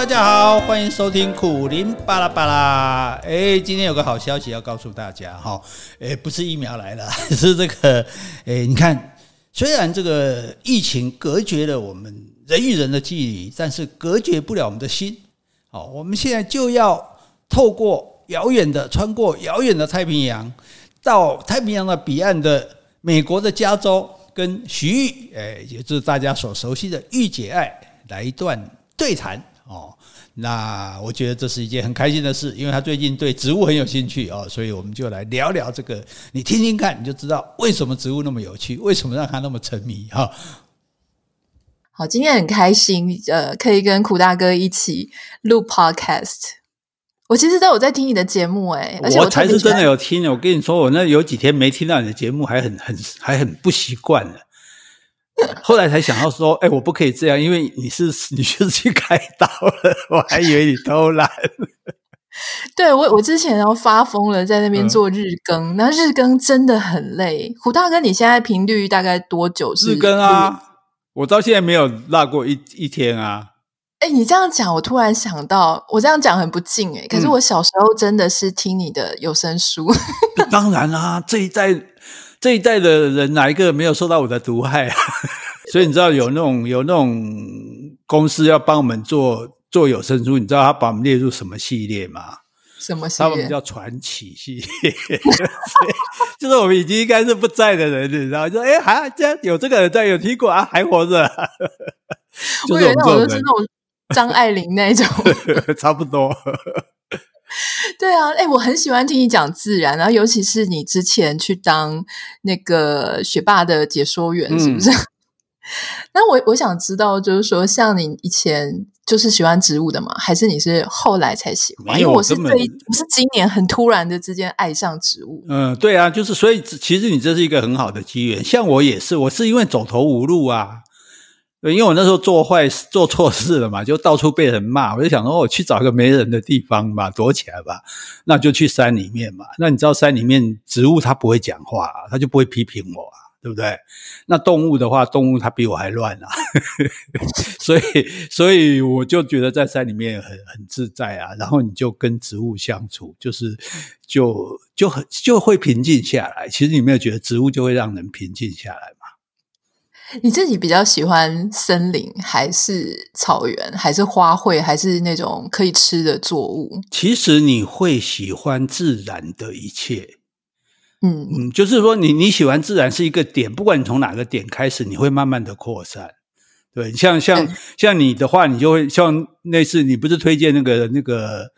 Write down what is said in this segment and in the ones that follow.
大家好，欢迎收听苦林巴拉巴拉。哎，今天有个好消息要告诉大家哈，哎，不是疫苗来了，是这个，哎，你看，虽然这个疫情隔绝了我们人与人的距离，但是隔绝不了我们的心。好，我们现在就要透过遥远的，穿过遥远的太平洋，到太平洋的彼岸的美国的加州，跟徐玉，哎，也就是大家所熟悉的玉姐爱，来一段对谈。哦，那我觉得这是一件很开心的事，因为他最近对植物很有兴趣哦，所以我们就来聊聊这个，你听听看，你就知道为什么植物那么有趣，为什么让他那么沉迷哈。好，今天很开心，呃，可以跟苦大哥一起录 Podcast。我其实在我在听你的节目，哎，而且我，我才是真的有听。我跟你说，我那有几天没听到你的节目，还很很还很不习惯呢。后来才想到说，哎，我不可以这样，因为你是你是去开刀了，我还以为你偷懒。对，我，我之前要发疯了，在那边做日更，那、嗯、日更真的很累。胡大哥，你现在频率大概多久是？日更啊，我到现在没有落过一一天啊。哎，你这样讲，我突然想到，我这样讲很不敬哎。可是我小时候真的是听你的有声书。嗯、当然啦、啊，这一代。这一代的人哪一个没有受到我的毒害啊？所以你知道有那种有那种公司要帮我们做做有声书，你知道他把我们列入什么系列吗？什么系列？他们叫传奇系列，就是我们已经应该是不在的人，你知道？说哎，还这样有这个人在，有听过啊，还活着。我以为那种是那种张爱玲那种，差不多。对啊，哎，我很喜欢听你讲自然，然后尤其是你之前去当那个学霸的解说员，是不是？嗯、那我我想知道，就是说，像你以前就是喜欢植物的吗？还是你是后来才喜欢？因为我是最，我是今年很突然的之间爱上植物。嗯，对啊，就是所以，其实你这是一个很好的机缘。像我也是，我是因为走投无路啊。对，因为我那时候做坏事、做错事了嘛，就到处被人骂。我就想说，我去找一个没人的地方吧，躲起来吧。那就去山里面嘛。那你知道山里面植物它不会讲话啊，它就不会批评我啊，对不对？那动物的话，动物它比我还乱啊。所以，所以我就觉得在山里面很很自在啊。然后你就跟植物相处，就是就就很就会平静下来。其实你没有觉得植物就会让人平静下来？你自己比较喜欢森林，还是草原，还是花卉，还是那种可以吃的作物？其实你会喜欢自然的一切，嗯嗯，就是说你你喜欢自然是一个点，不管你从哪个点开始，你会慢慢的扩散。对，像像像你的话，你就会像那次你不是推荐那个那个。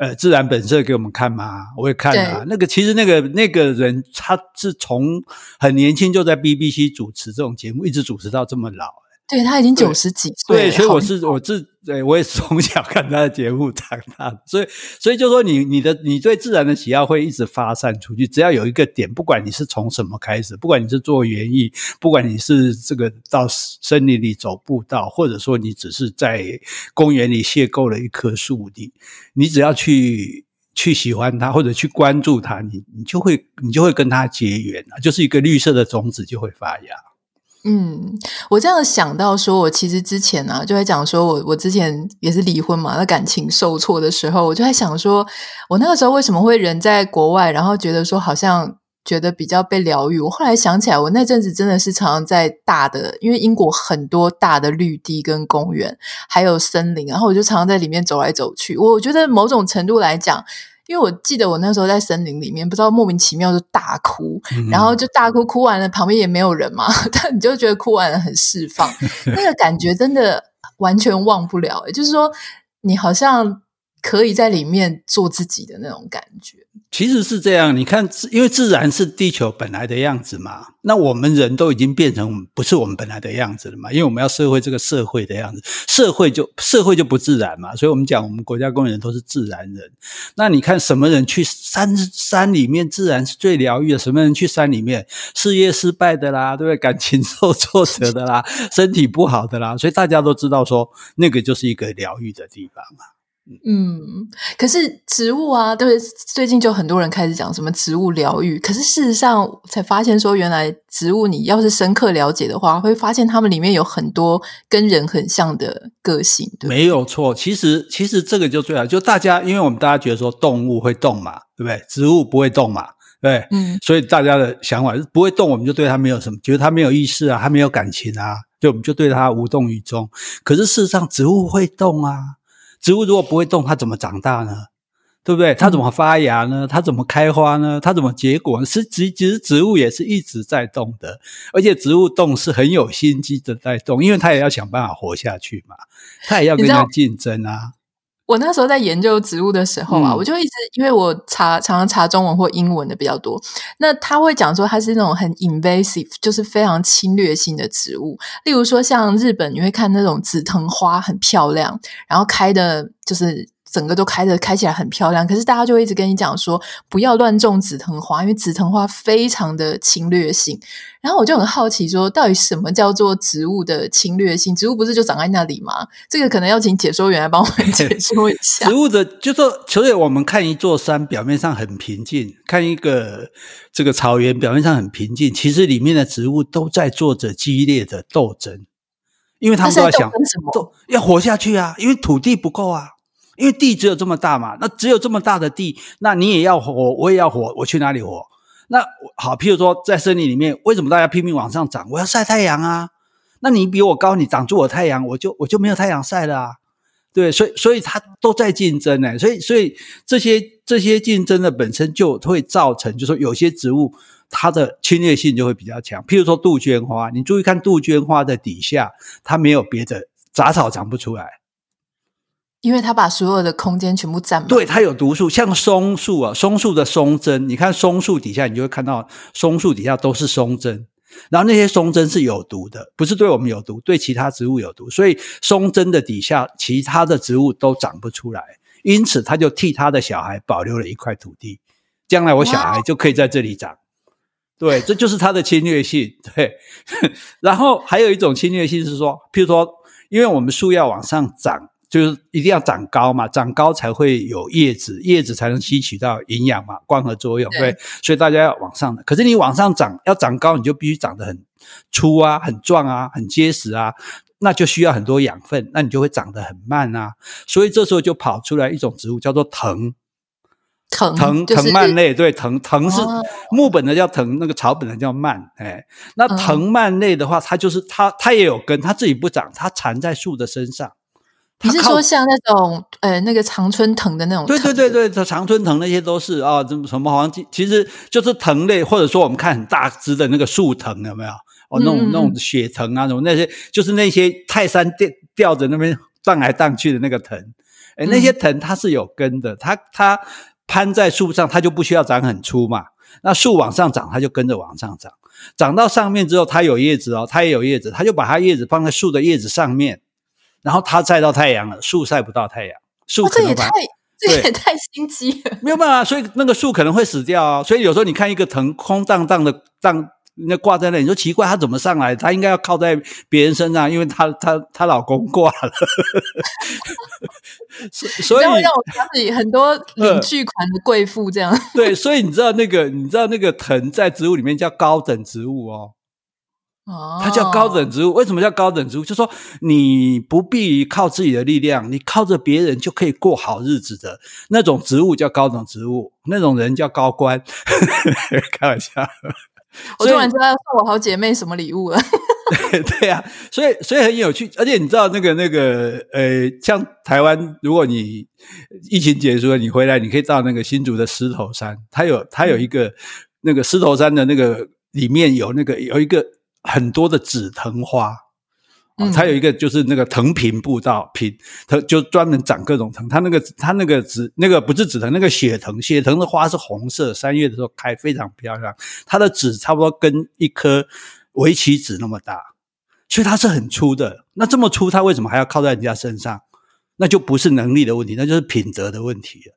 呃，自然本色给我们看吗？我也看了。那个其实那个那个人，他是从很年轻就在 BBC 主持这种节目，一直主持到这么老。对，他已经九十几岁了。对，所以我是我是对，我也是从小看他的节目长大的，所以所以就说你你的你对自然的喜好会一直发散出去，只要有一个点，不管你是从什么开始，不管你是做园艺，不管你是这个到森林里走步道，或者说你只是在公园里邂逅了一棵树，你你只要去去喜欢它或者去关注它，你你就会你就会跟它结缘啊，就是一个绿色的种子就会发芽。嗯，我这样想到说，我其实之前呢、啊，就在讲说我我之前也是离婚嘛，那感情受挫的时候，我就在想说，我那个时候为什么会人在国外，然后觉得说好像觉得比较被疗愈。我后来想起来，我那阵子真的是常常在大的，因为英国很多大的绿地跟公园，还有森林，然后我就常常在里面走来走去。我觉得某种程度来讲。因为我记得我那时候在森林里面，不知道莫名其妙就大哭，嗯、然后就大哭，哭完了旁边也没有人嘛，但你就觉得哭完了很释放，那个感觉真的完全忘不了。就是说，你好像可以在里面做自己的那种感觉。其实是这样，你看，因为自然是地球本来的样子嘛，那我们人都已经变成不是我们本来的样子了嘛，因为我们要社会这个社会的样子，社会就社会就不自然嘛，所以我们讲我们国家公园人都是自然人。那你看什么人去山山里面，自然是最疗愈的；什么人去山里面，事业失败的啦，对不对？感情受挫折的啦，身体不好的啦，所以大家都知道说，那个就是一个疗愈的地方嘛。嗯，可是植物啊，对，最近就很多人开始讲什么植物疗愈。可是事实上才发现说，原来植物你要是深刻了解的话，会发现它们里面有很多跟人很像的个性。对，没有错。其实，其实这个就最好，就大家，因为我们大家觉得说动物会动嘛，对不对？植物不会动嘛，对，嗯，所以大家的想法是不会动，我们就对它没有什么，觉得它没有意识啊，它没有感情啊，就我们就对它无动于衷。可是事实上，植物会动啊。植物如果不会动，它怎么长大呢？对不对？它怎么发芽呢？它怎么开花呢？它怎么结果呢？是其实植物也是一直在动的，而且植物动是很有心机的在动，因为它也要想办法活下去嘛，它也要跟人家竞争啊。我那时候在研究植物的时候啊，嗯、我就一直因为我查常常查中文或英文的比较多，那他会讲说它是那种很 invasive，就是非常侵略性的植物。例如说像日本，你会看那种紫藤花很漂亮，然后开的就是。整个都开的开起来很漂亮，可是大家就会一直跟你讲说不要乱种紫藤花，因为紫藤花非常的侵略性。然后我就很好奇说，到底什么叫做植物的侵略性？植物不是就长在那里吗？这个可能要请解说员来帮我们解 说一下。植物的就说，所以我们看一座山表面上很平静，看一个这个草原表面上很平静，其实里面的植物都在做着激烈的斗争，因为他们都在想？要活下去啊，因为土地不够啊。因为地只有这么大嘛，那只有这么大的地，那你也要活，我也要活，我去哪里活？那好，譬如说在森林里面，为什么大家拼命往上长？我要晒太阳啊！那你比我高，你挡住我太阳，我就我就没有太阳晒了啊！对，所以所以它都在竞争呢，所以所以这些这些竞争的本身就会造成，就说有些植物它的侵略性就会比较强。譬如说杜鹃花，你注意看杜鹃花的底下，它没有别的杂草长不出来。因为它把所有的空间全部占满，对，它有毒素，像松树啊，松树的松针，你看松树底下，你就会看到松树底下都是松针，然后那些松针是有毒的，不是对我们有毒，对其他植物有毒，所以松针的底下，其他的植物都长不出来，因此他就替他的小孩保留了一块土地，将来我小孩就可以在这里长，对，这就是它的侵略性，对，然后还有一种侵略性是说，譬如说，因为我们树要往上长。就是一定要长高嘛，长高才会有叶子，叶子才能吸取到营养嘛，光合作用，对，对，所以大家要往上的。可是你往上长，要长高，你就必须长得很粗啊，很壮啊，很结实啊，那就需要很多养分，那你就会长得很慢啊。所以这时候就跑出来一种植物，叫做藤，藤藤藤蔓类，对，藤藤是木本的叫藤，那个草本的叫蔓，哎，那藤蔓类的话，它就是它，它也有根，它自己不长，它缠在树的身上。你是说像那种呃那个常春藤的那种？对对对对，常春藤那些都是啊，什么什么好像其实就是藤类，或者说我们看很大枝的那个树藤有没有？哦，那种那种雪藤啊，什么那些，就是那些泰山吊吊着那边荡来荡去的那个藤。哎，那些藤它是有根的，它它攀在树上，它就不需要长很粗嘛。那树往上长，它就跟着往上长，长到上面之后，它有叶子哦，它也有叶子，它就把它叶子放在树的叶子上面。然后它晒到太阳了，树晒不到太阳，树可能、哦、这也太这也太心机了，没有办法，所以那个树可能会死掉啊。所以有时候你看一个藤空荡荡的荡，那挂在那里，你说奇怪，它怎么上来？它应该要靠在别人身上，因为她她她老公挂了。所以让我想起很多领巨款的贵妇这样、呃。对，所以你知道那个你知道那个藤在植物里面叫高等植物哦。它叫高等植物，为什么叫高等植物？就是说你不必靠自己的力量，你靠着别人就可以过好日子的那种植物叫高等植物，那种人叫高官。开玩笑，我突然知道要送我好姐妹什么礼物了。对 对啊，所以所以很有趣，而且你知道那个那个呃，像台湾，如果你疫情结束了，你回来，你可以到那个新竹的狮头山，它有它有一个、嗯、那个狮头山的那个里面有那个有一个。很多的紫藤花，哦，它有一个就是那个藤坪步道，坪藤就专门长各种藤。它那个它那个紫那个不是紫藤，那个血藤，血藤的花是红色，三月的时候开，非常漂亮。它的籽差不多跟一颗围棋子那么大，所以它是很粗的。那这么粗，它为什么还要靠在人家身上？那就不是能力的问题，那就是品德的问题了。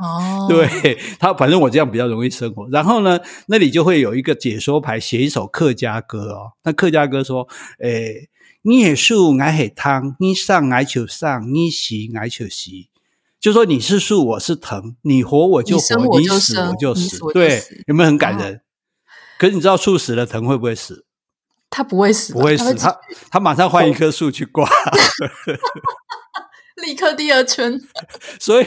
哦，对，他反正我这样比较容易生活。然后呢，那里就会有一个解说牌，写一首客家歌哦。那客家歌说：“诶，你也树，爱海汤；你上爱就上，你死爱就死。就说你是树，我是藤，你活我就活，你，你死我就死。对，有没有很感人？哦、可是你知道树死了，藤会不会死？他不会死，不会死，他他马上换一棵树去挂。立刻第二春，所以，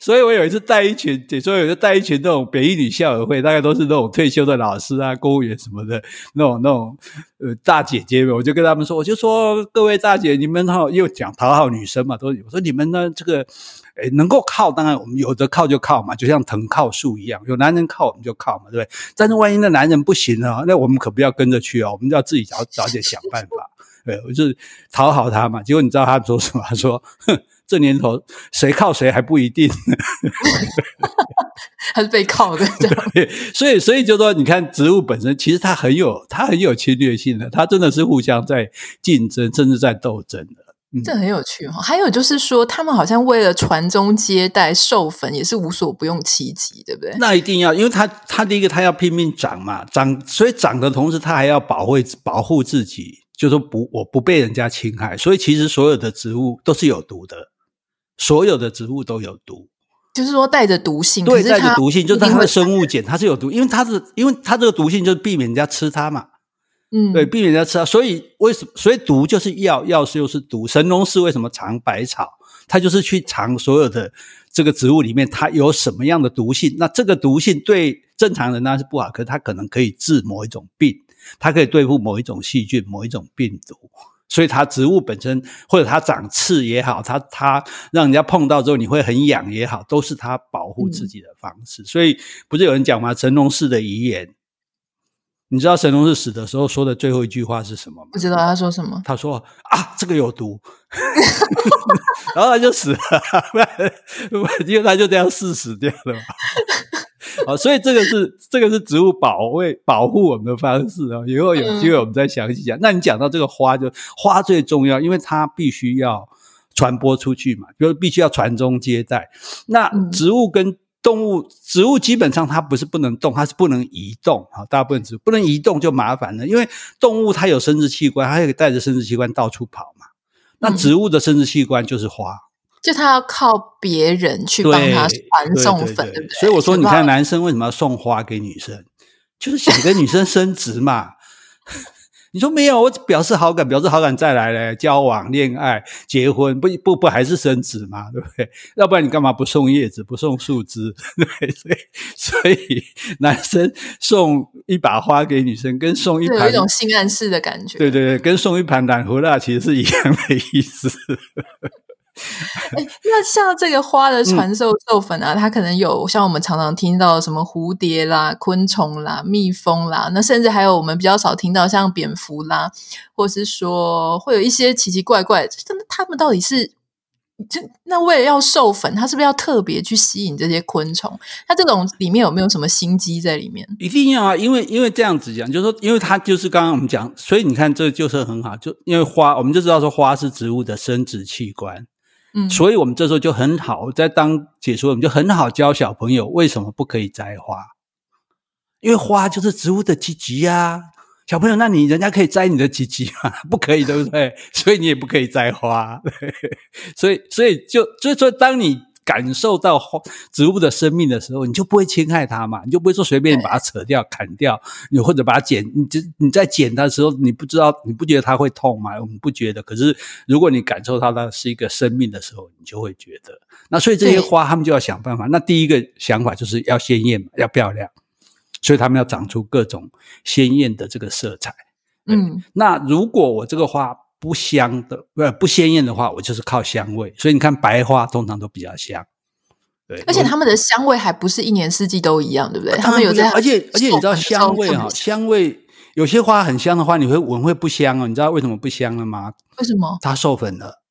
所以我有一次带一群，也说有一次带一群那种北一女校友会，大概都是那种退休的老师啊、公务员什么的，那种那种呃大姐姐们，我就跟他们说，我就说各位大姐，你们好，又讲讨好女生嘛，都我说你们呢这个，诶能够靠，当然我们有的靠就靠嘛，就像藤靠树一样，有男人靠我们就靠嘛，对不对？但是万一那男人不行呢，那我们可不要跟着去哦，我们就要自己找找点想办法。对，我就是讨好他嘛。结果你知道他说什么？他说：“哼，这年头谁靠谁还不一定。”他是被靠的这 所以所以就说，你看植物本身其实它很有它很有侵略性的，它真的是互相在竞争，甚至在斗争的。嗯、这很有趣哈、哦。还有就是说，他们好像为了传宗接代授粉，也是无所不用其极，对不对？那一定要，因为他他第一个他要拼命长嘛，长，所以长的同时，他还要保卫保护自己。就说不，我不被人家侵害，所以其实所有的植物都是有毒的，所有的植物都有毒，就是说带着毒性，对，带着毒性，就是它的生物碱，它是有毒，因为它是，因为它这个毒性就是避免人家吃它嘛，嗯，对，避免人家吃它，所以为什么？所以毒就是药，药是又是毒。神农氏为什么尝百草？他就是去尝所有的这个植物里面，它有什么样的毒性？那这个毒性对正常人那是不好，可是它可能可以治某一种病。它可以对付某一种细菌、某一种病毒，所以它植物本身或者它长刺也好，它它让人家碰到之后你会很痒也好，都是它保护自己的方式。嗯、所以不是有人讲吗？神农氏的遗言，你知道神农氏死的时候说的最后一句话是什么吗？不知道他说什么？他说啊，这个有毒，然后他就死了，因为他就这样死死掉了嘛。啊，所以这个是这个是植物保卫保护我们的方式啊。以后有机会我们再详细讲。那你讲到这个花，就花最重要，因为它必须要传播出去嘛，就是必须要传宗接代。那植物跟动物，植物基本上它不是不能动，它是不能移动。啊，大部分植物不能移动就麻烦了，因为动物它有生殖器官，它可以带着生殖器官到处跑嘛。那植物的生殖器官就是花。就他要靠别人去帮他传送粉，对不对？所以我说，你看男生为什么要送花给女生，就是想跟女生升职嘛。你说没有，我表示好感，表示好感再来嘞，交往、恋爱、结婚，不不不，还是升职嘛，对不对？要不然你干嘛不送叶子，不送树枝？对，所以所以男生送一把花给女生，跟送一盘有一种性暗示的感觉。对对对，跟送一盘蓝胡辣其实是一样的意思。哎，那像这个花的传授授粉啊，嗯、它可能有像我们常常听到什么蝴蝶啦、昆虫啦、蜜蜂啦，那甚至还有我们比较少听到像蝙蝠啦，或是说会有一些奇奇怪怪的，那他们到底是就那为了要授粉，它是不是要特别去吸引这些昆虫？它这种里面有没有什么心机在里面？一定要啊，因为因为这样子讲，就是说，因为它就是刚刚我们讲，所以你看这就是很好，就因为花，我们就知道说花是植物的生殖器官。嗯，所以我们这时候就很好，在当解说，我们就很好教小朋友为什么不可以摘花，因为花就是植物的积极呀。小朋友，那你人家可以摘你的积极吗？不可以，对不对？所以你也不可以摘花。所以，所以就所以说，当你。感受到植物的生命的时候，你就不会侵害它嘛，你就不会说随便把它扯掉、砍掉，你或者把它剪。你就你在剪它的时候，你不知道，你不觉得它会痛吗？我们不觉得。可是如果你感受到它是一个生命的时候，你就会觉得。那所以这些花，他们就要想办法。那第一个想法就是要鲜艳，要漂亮，所以他们要长出各种鲜艳的这个色彩。嗯，那如果我这个花。不香的，不不鲜艳的话，我就是靠香味。所以你看，白花通常都比较香，对。而且它们的香味还不是一年四季都一样，对不对？它们有这样，而且而且你知道香味哈，香味有些花很香的话，你会闻会不香哦。你知道为什么不香了吗？为什么？它授粉了。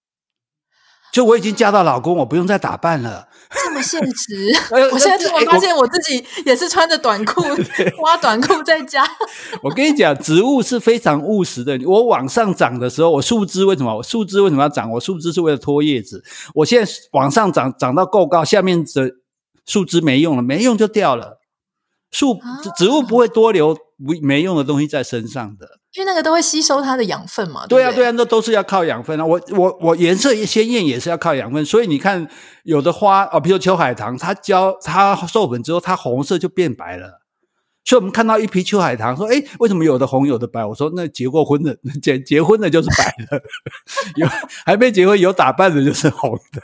就我已经嫁到老公，我不用再打扮了。这么现实，我现在突然发现我自己也是穿着短裤、花短裤在家。我跟你讲，植物是非常务实的。我往上长的时候，我树枝为什么？我树枝为什么要长？我树枝是为了脱叶子。我现在往上长，长到够高，下面的树枝没用了，没用就掉了。树植物不会多留不没用的东西在身上的。因为那个都会吸收它的养分嘛。对啊，对，啊，那都是要靠养分啊。我我我颜色鲜艳也是要靠养分，所以你看有的花哦，比如秋海棠，它浇它授粉之后，它红色就变白了。所以我们看到一批秋海棠，说：“哎，为什么有的红，有的白？”我说：“那结过婚的结结婚的就是白的，有还没结婚有打扮的就是红的。”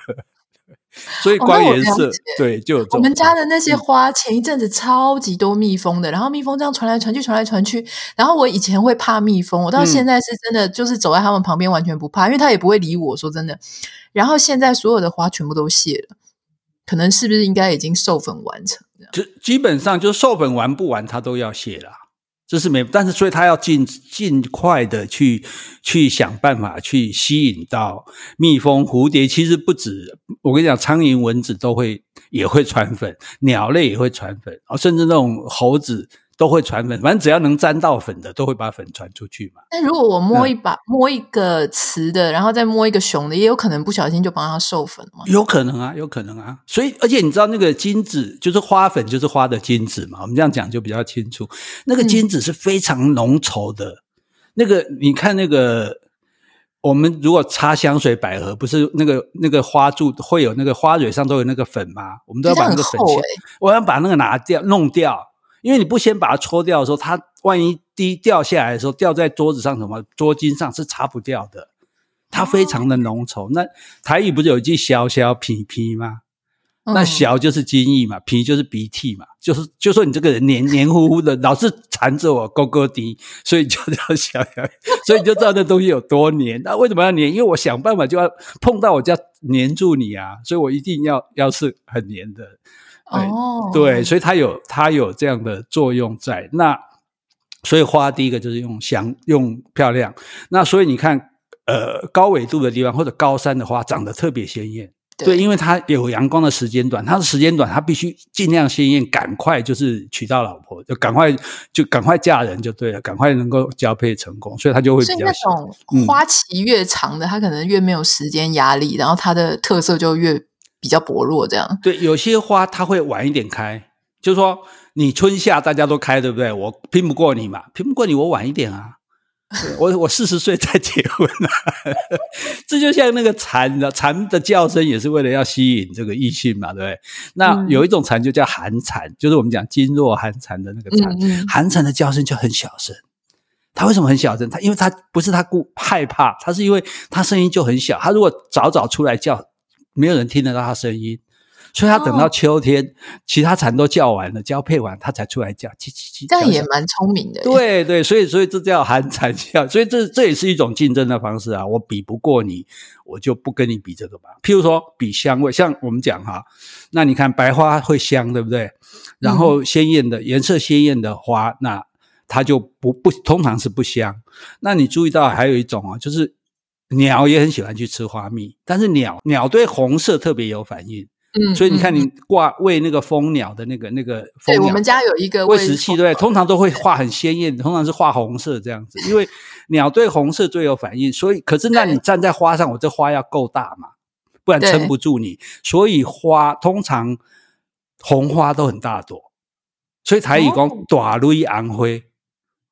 所以光颜色、哦、对就有。我们家的那些花，前一阵子超级多蜜蜂的，嗯、然后蜜蜂这样传来传去，传来传去。然后我以前会怕蜜蜂，我到现在是真的就是走在他们旁边完全不怕，嗯、因为他也不会理我。说真的，然后现在所有的花全部都谢了，可能是不是应该已经授粉完成？就基本上就授粉完不完，它都要谢了。这是没，但是所以他要尽尽快的去去想办法去吸引到蜜蜂、蝴蝶。其实不止，我跟你讲，苍蝇、蚊子都会也会传粉，鸟类也会传粉，甚至那种猴子。都会传粉，反正只要能沾到粉的，都会把粉传出去嘛。那如果我摸一把，嗯、摸一个雌的，然后再摸一个雄的，也有可能不小心就帮它授粉吗？有可能啊，有可能啊。所以，而且你知道那个精子，就是花粉，就是花的精子嘛。我们这样讲就比较清楚。那个精子是非常浓稠的。嗯、那个你看，那个我们如果擦香水百合，不是那个那个花柱会有那个花蕊上都有那个粉吗？我们都要把那个粉我要把那个拿掉，弄掉。因为你不先把它搓掉的时候，它万一滴掉下来的时候，掉在桌子上什么桌巾上是擦不掉的，它非常的浓稠。哦、那台语不是有一句“小小鼻涕”吗？嗯、那“小”就是精液嘛，“鼻”就是鼻涕嘛，就是就说你这个人黏黏糊糊的，老是缠着我勾勾滴，所以就叫小小，所以你就知道那东西有多黏。那为什么要黏？因为我想办法就要碰到我就要黏住你啊，所以我一定要要是很黏的。哦，对，所以它有它有这样的作用在那，所以花第一个就是用香用漂亮。那所以你看，呃，高纬度的地方或者高山的花长得特别鲜艳，对，因为它有阳光的时间短，它的时间短，它必须尽量鲜艳，赶快就是娶到老婆，就赶快就赶快嫁人就对了，赶快能够交配成功，所以它就会比较。所以那种花期越长的，嗯、它可能越没有时间压力，然后它的特色就越。比较薄弱，这样对。有些花它会晚一点开，就是说你春夏大家都开，对不对？我拼不过你嘛，拼不过你，我晚一点啊。我我四十岁再结婚啊。这就像那个蝉的蝉的叫声，也是为了要吸引这个异性嘛，对不对？那有一种蝉就叫寒蝉，就是我们讲噤若寒蝉的那个蝉。寒蝉的叫声就很小声。它为什么很小声？它因为它不是它故害怕，它是因为它声音就很小。它如果早早出来叫。没有人听得到它声音，所以它等到秋天，哦、其他蝉都叫完了，交配完，它才出来叫，叽叽叽。这样也蛮聪明的。对对，所以所以这叫寒蝉叫，所以这这也是一种竞争的方式啊。我比不过你，我就不跟你比这个吧。譬如说比香味，像我们讲哈，那你看白花会香，对不对？然后鲜艳的、嗯、颜色鲜艳的花，那它就不不通常是不香。那你注意到还有一种啊，就是。鸟也很喜欢去吃花蜜，但是鸟鸟对红色特别有反应，嗯，所以你看你挂喂那个蜂鸟的那个那个蜂鸟，对，我们家有一个喂食器，对，通常都会画很鲜艳，通常是画红色这样子，因为鸟对红色最有反应，所以可是那你站在花上，我这花要够大嘛，不然撑不住你，所以花通常红花都很大朵，所以台语讲大蕊红花，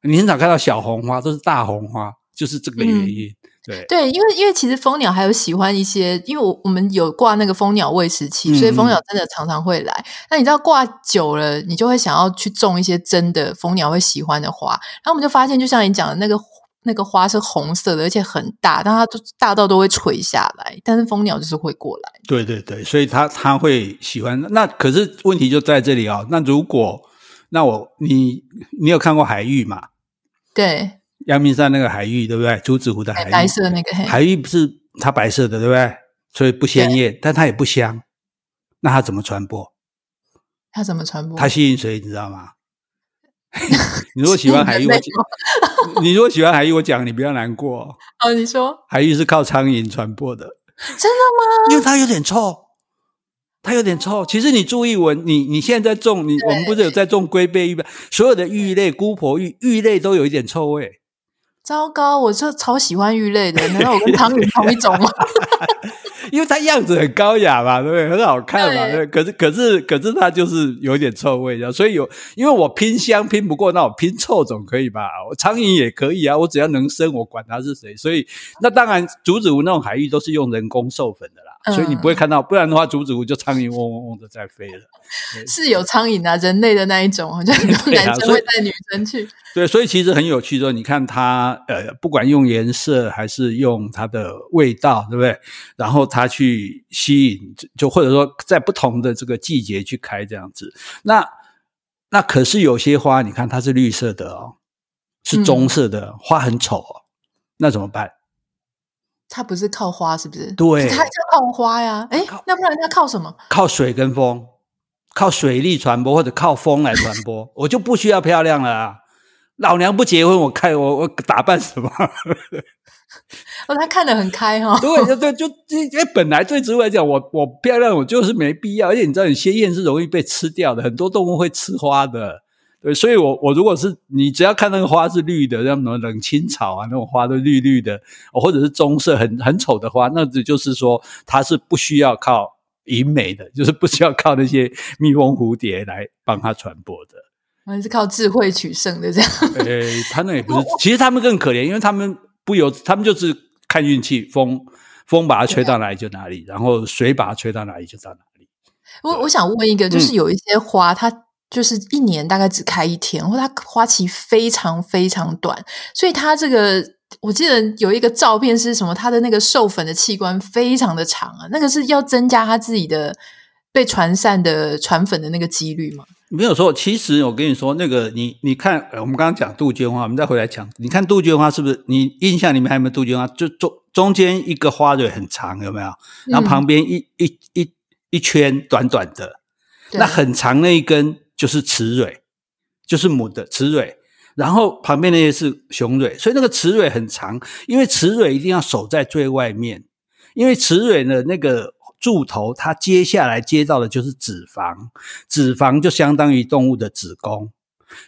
你很少看到小红花，都是大红花，就是这个原因。嗯对，对，因为因为其实蜂鸟还有喜欢一些，因为我我们有挂那个蜂鸟喂食器，嗯、所以蜂鸟真的常常会来。那你知道挂久了，你就会想要去种一些真的蜂鸟会喜欢的花。然后我们就发现，就像你讲的那个那个花是红色的，而且很大，但它都大到都会垂下来。但是蜂鸟就是会过来。对对对，所以它它会喜欢。那可是问题就在这里啊、哦。那如果那我你你有看过海芋吗？对。阳明山那个海芋，对不对？竹子湖的海芋，白色那个海芋不是它白色的，对不对？所以不鲜艳，但它也不香。那它怎么传播？它怎么传播？它吸引谁？你知道吗？你如果喜欢海芋，我讲；你如果喜欢海芋，我讲你不要难过。哦，你说海芋是靠苍蝇传播的，真的吗？因为它有点臭，它有点臭。其实你注意闻，你你现在在种，你我们不是有在种龟背芋吗？所有的芋类、姑婆芋、芋类都有一点臭味。糟糕，我就超喜欢鱼类的，难道我跟汤圆同一种吗？因为它样子很高雅嘛，对不对？很好看嘛，对。可是可是可是它就是有点臭味，所以有因为我拼香拼不过，那我拼臭总可以吧？我苍蝇也可以啊，我只要能生，我管它是谁。所以那当然，竹子湖那种海域都是用人工授粉的啦。所以你不会看到，不然的话，竹子湖就苍蝇嗡嗡嗡的在飞了。是有苍蝇啊，人类的那一种，好像很多 男生会带女生去。对，所以其实很有趣，说你看它，呃，不管用颜色还是用它的味道，对不对？然后它去吸引，就或者说在不同的这个季节去开这样子。那那可是有些花，你看它是绿色的哦，是棕色的，嗯、花很丑哦，那怎么办？它不是靠花，是不是？对，它就靠花呀。哎，那不然它靠什么？靠水跟风，靠水力传播，或者靠风来传播。我就不需要漂亮了啊！老娘不结婚，我看我我打扮什么？哦，他看得很开哈、哦。对对对，就因为本来对植物来讲，我我漂亮，我就是没必要。而且你知道，你鲜艳是容易被吃掉的，很多动物会吃花的。对，所以我我如果是你，只要看那个花是绿的，像什么冷青草啊，那种花都绿绿的，或者是棕色很很丑的花，那这就是说它是不需要靠引美的，就是不需要靠那些蜜蜂蝴蝶来帮它传播的，还是靠智慧取胜的这样。诶，他那也不是，其实他们更可怜，因为他们不由，他们就是看运气，风风把它吹到哪里就哪里，然后水把它吹到哪里就到哪里。我我想问一个，就是有一些花，嗯、它。就是一年大概只开一天，或它花期非常非常短，所以它这个我记得有一个照片是什么？它的那个授粉的器官非常的长啊，那个是要增加它自己的被传散的传粉的那个几率吗？没有错，其实我跟你说，那个你你看，我们刚刚讲杜鹃花，我们再回来讲，你看杜鹃花是不是？你印象里面还有没有杜鹃花？就中中间一个花蕊很长，有没有？然后旁边一、嗯、一一一圈短短的，那很长那一根。就是雌蕊，就是母的雌蕊，然后旁边那些是雄蕊，所以那个雌蕊很长，因为雌蕊一定要守在最外面，因为雌蕊的那个柱头，它接下来接到的就是脂肪，脂肪就相当于动物的子宫。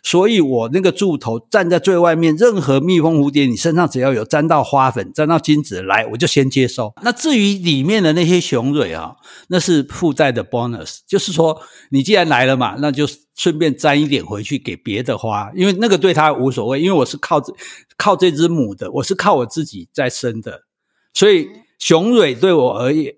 所以我那个柱头站在最外面，任何蜜蜂蝴蝶，你身上只要有沾到花粉、沾到精子来，我就先接收。那至于里面的那些雄蕊啊，那是附带的 bonus，就是说你既然来了嘛，那就顺便沾一点回去给别的花，因为那个对它无所谓，因为我是靠靠这只母的，我是靠我自己在生的，所以雄蕊对我而言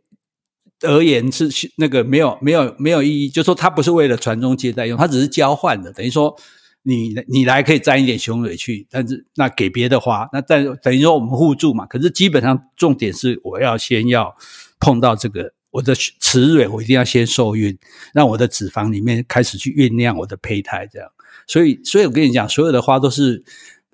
而言是那个没有没有没有意义，就说它不是为了传宗接代用，它只是交换的，等于说。你你来可以沾一点雄蕊去，但是那给别的花，那但等于说我们互助嘛。可是基本上重点是我要先要碰到这个我的雌蕊，我一定要先受孕，让我的脂肪里面开始去酝酿我的胚胎，这样。所以，所以我跟你讲，所有的花都是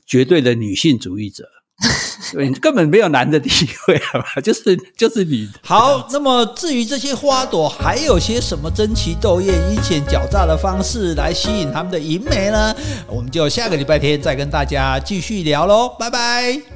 绝对的女性主义者。对，根本没有男的地位，好吧？就是就是你。好，那么至于这些花朵还有些什么争奇斗艳、阴险狡诈的方式来吸引他们的银媒呢？我们就下个礼拜天再跟大家继续聊喽，拜拜。